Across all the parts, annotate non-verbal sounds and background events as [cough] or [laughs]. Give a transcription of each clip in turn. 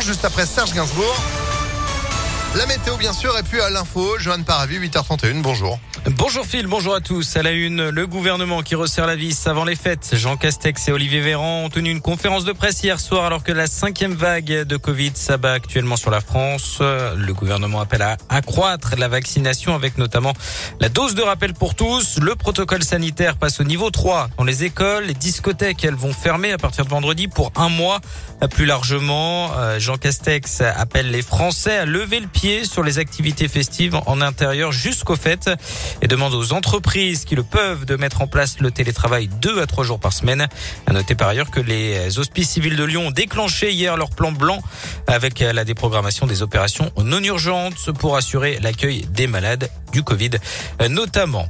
juste après Serge Gainsbourg. La météo, bien sûr, et puis à l'info, Johan Paravi, 8h31, bonjour. Bonjour Phil, bonjour à tous. À la une, le gouvernement qui resserre la vis avant les fêtes. Jean Castex et Olivier Véran ont tenu une conférence de presse hier soir alors que la cinquième vague de Covid s'abat actuellement sur la France. Le gouvernement appelle à accroître la vaccination avec notamment la dose de rappel pour tous. Le protocole sanitaire passe au niveau 3 dans les écoles. Les discothèques, elles vont fermer à partir de vendredi pour un mois. Plus largement, Jean Castex appelle les Français à lever le pied sur les activités festives en intérieur jusqu'au fêtes et demande aux entreprises qui le peuvent de mettre en place le télétravail deux à trois jours par semaine. À noter par ailleurs que les hospices civils de Lyon ont déclenché hier leur plan blanc avec la déprogrammation des opérations non urgentes pour assurer l'accueil des malades du Covid notamment.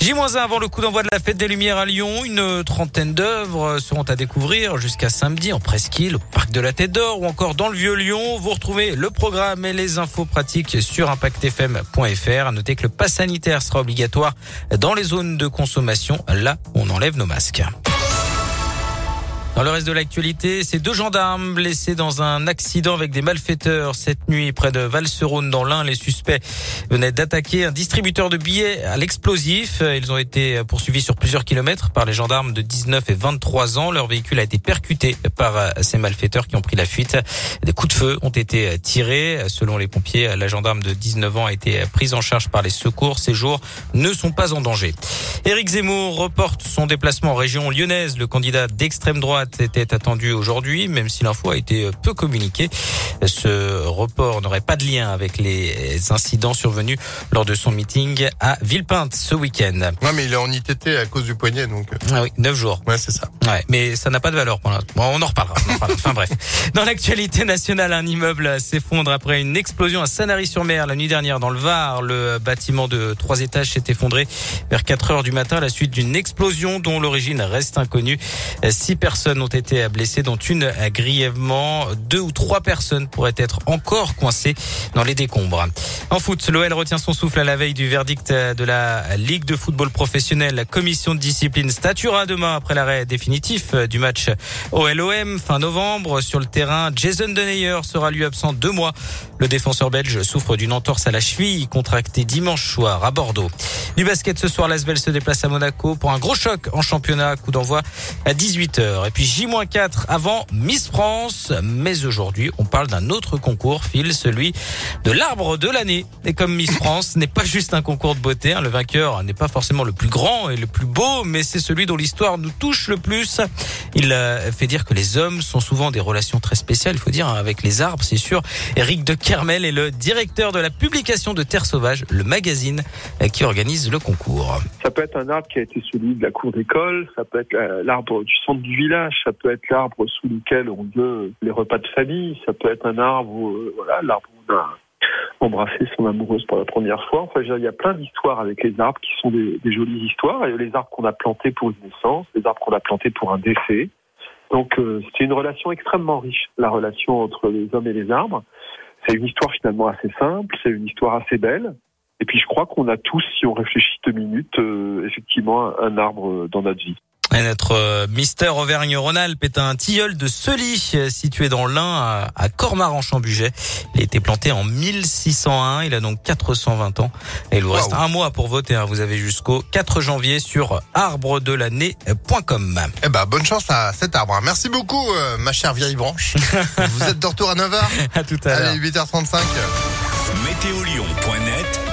J-1 avant le coup d'envoi de la fête des Lumières à Lyon. Une trentaine d'œuvres seront à découvrir jusqu'à samedi en presqu'île, au parc de la Tête d'Or ou encore dans le Vieux-Lyon. Vous retrouvez le programme et les infos pratiques sur impactfm.fr. À noter que le pass sanitaire sera obligatoire dans les zones de consommation, là où on enlève nos masques. Dans le reste de l'actualité, ces deux gendarmes blessés dans un accident avec des malfaiteurs cette nuit près de Valserone dans l'Ain. Les suspects venaient d'attaquer un distributeur de billets à l'explosif. Ils ont été poursuivis sur plusieurs kilomètres par les gendarmes de 19 et 23 ans. Leur véhicule a été percuté par ces malfaiteurs qui ont pris la fuite. Des coups de feu ont été tirés. Selon les pompiers, la gendarme de 19 ans a été prise en charge par les secours. Ces jours ne sont pas en danger. Éric Zemmour reporte son déplacement en région lyonnaise. Le candidat d'extrême droite était attendu aujourd'hui, même si l'info a été peu communiquée. Ce report n'aurait pas de lien avec les incidents survenus lors de son meeting à Villepinte ce week-end. Ouais, mais il est en ITT à cause du poignet, donc. Ah oui, neuf jours. Ouais, c'est ça. Ouais, mais ça n'a pas de valeur pour l'instant. Bon, on en reparlera. On en reparlera. enfin bref. Dans l'actualité nationale, un immeuble s'effondre après une explosion à Sanary-sur-Mer la nuit dernière dans le Var. Le bâtiment de trois étages s'est effondré vers 4 heures du matin à la suite d'une explosion dont l'origine reste inconnue. Six personnes ont été blessées, dont une grièvement. Deux ou trois personnes pourraient être encore coincées dans les décombres. En foot, l'OL retient son souffle à la veille du verdict de la Ligue de football professionnel. La commission de discipline statuera demain après l'arrêt définitif du match OLOM fin novembre. Sur le terrain, Jason Denayer sera lui absent deux mois. Le défenseur belge souffre d'une entorse à la cheville contractée dimanche soir à Bordeaux. Du basket ce soir, l'Asvel se déplace à Monaco pour un gros choc en championnat. Coup d'envoi à 18h. Et puis J-4 avant Miss France. Mais aujourd'hui, on parle d'un autre concours, Phil, celui de l'arbre de l'année. Et comme Miss [laughs] France n'est pas juste un concours de beauté, hein, le vainqueur n'est pas forcément le plus grand et le plus beau, mais c'est celui dont l'histoire nous touche le plus. Il fait dire que les hommes sont souvent des relations très spéciales, il faut dire, avec les arbres, c'est sûr. Eric de Kermel est le directeur de la publication de Terre Sauvage, le magazine qui organise le concours. Ça peut être un arbre qui a été celui de la cour d'école, ça peut être l'arbre du centre du village, ça peut être l'arbre sous lequel on veut les repas de famille, ça peut être un arbre, voilà, l'arbre où embrassé son amoureuse pour la première fois. Enfin, il y a plein d'histoires avec les arbres qui sont des, jolies histoires. Et les arbres qu'on a plantés pour une naissance, les arbres qu'on a plantés pour un décès. Donc, euh, c'est une relation extrêmement riche, la relation entre les hommes et les arbres. C'est une histoire finalement assez simple, c'est une histoire assez belle. Et puis, je crois qu'on a tous, si on réfléchit deux minutes, euh, effectivement, un arbre dans notre vie. Et notre Mister Auvergne-Rhône-Alpes est un tilleul de Sely situé dans l'Ain à Cormar-en-Chambuget. Il a été planté en 1601. Il a donc 420 ans. Et il vous reste wow. un mois pour voter. Vous avez jusqu'au 4 janvier sur arbredelannée.com. Eh ben, bonne chance à cet arbre. Merci beaucoup, ma chère vieille branche. [laughs] vous êtes de retour à 9h. À tout à l'heure. Allez, 8h35. Météolion.net